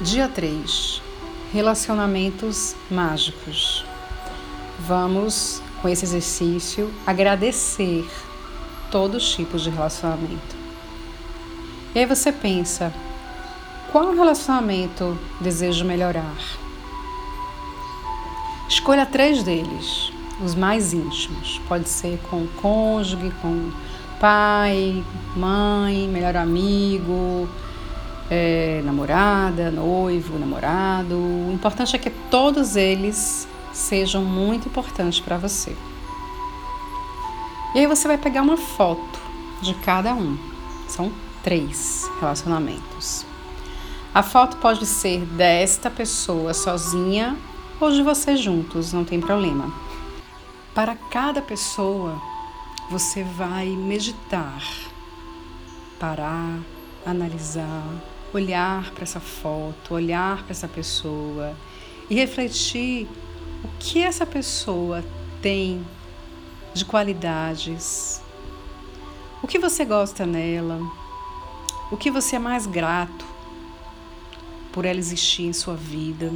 Dia 3 Relacionamentos mágicos. Vamos, com esse exercício, agradecer todos os tipos de relacionamento. E aí você pensa: qual relacionamento desejo melhorar? Escolha três deles, os mais íntimos. Pode ser com o cônjuge, com pai, mãe, melhor amigo, é, namorada, noivo, namorado. O importante é que todos eles sejam muito importantes para você. E aí você vai pegar uma foto de cada um. São três relacionamentos. A foto pode ser desta pessoa sozinha ou de vocês juntos, não tem problema. Para cada pessoa, você vai meditar, parar, analisar, olhar para essa foto, olhar para essa pessoa e refletir o que essa pessoa tem de qualidades, o que você gosta nela, o que você é mais grato por ela existir em sua vida.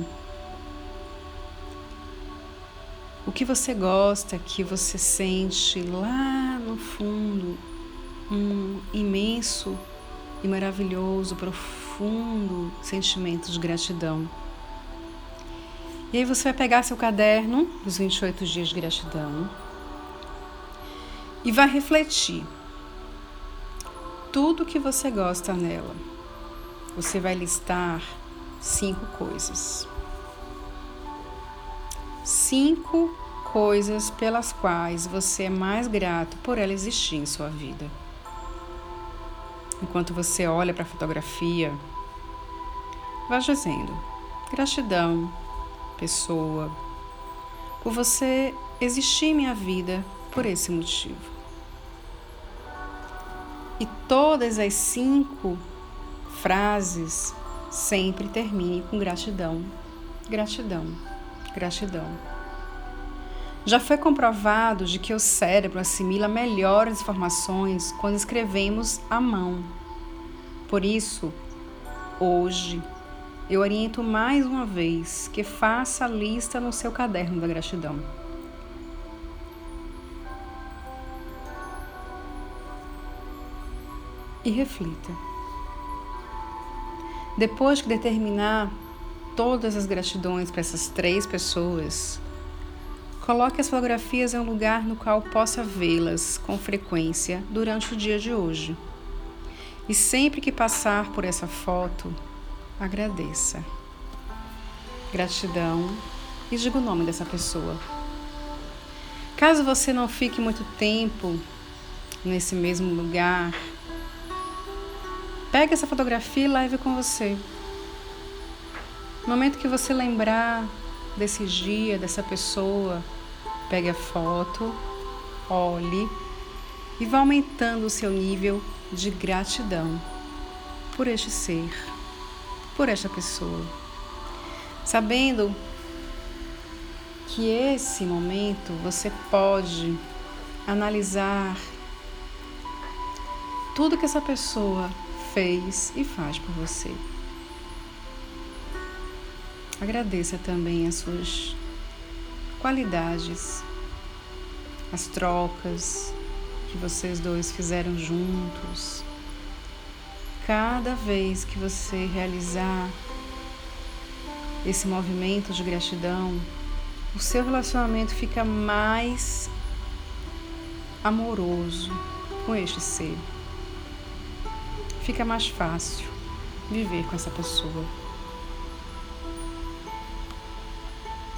O que você gosta, que você sente lá no fundo, um imenso e maravilhoso, profundo sentimento de gratidão. E aí você vai pegar seu caderno dos 28 dias de gratidão e vai refletir tudo que você gosta nela. Você vai listar cinco coisas cinco coisas pelas quais você é mais grato por ela existir em sua vida. Enquanto você olha para a fotografia, vá dizendo: gratidão, pessoa, por você existir em minha vida por esse motivo. E todas as cinco frases sempre terminem com gratidão, gratidão gratidão. Já foi comprovado de que o cérebro assimila melhor as informações quando escrevemos à mão. Por isso, hoje, eu oriento mais uma vez que faça a lista no seu caderno da gratidão. E reflita. Depois que determinar todas as gratidões para essas três pessoas, coloque as fotografias em um lugar no qual possa vê-las com frequência durante o dia de hoje. E sempre que passar por essa foto, agradeça. Gratidão e diga o nome dessa pessoa. Caso você não fique muito tempo nesse mesmo lugar, pegue essa fotografia e leve com você. No momento que você lembrar desse dia, dessa pessoa, pegue a foto, olhe e vá aumentando o seu nível de gratidão por este ser, por esta pessoa. Sabendo que esse momento você pode analisar tudo que essa pessoa fez e faz por você. Agradeça também as suas qualidades, as trocas que vocês dois fizeram juntos. Cada vez que você realizar esse movimento de gratidão, o seu relacionamento fica mais amoroso com este ser. Fica mais fácil viver com essa pessoa.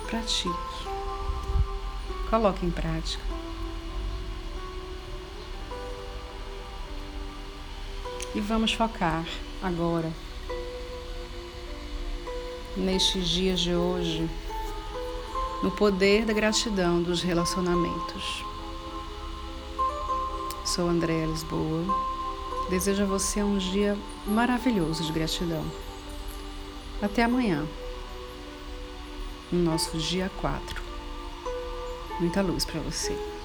pratique, coloque em prática. E vamos focar agora, nestes dias de hoje, no poder da gratidão dos relacionamentos. Sou Andréa Lisboa. Desejo a você um dia maravilhoso de gratidão. Até amanhã no nosso dia 4. Muita luz para você.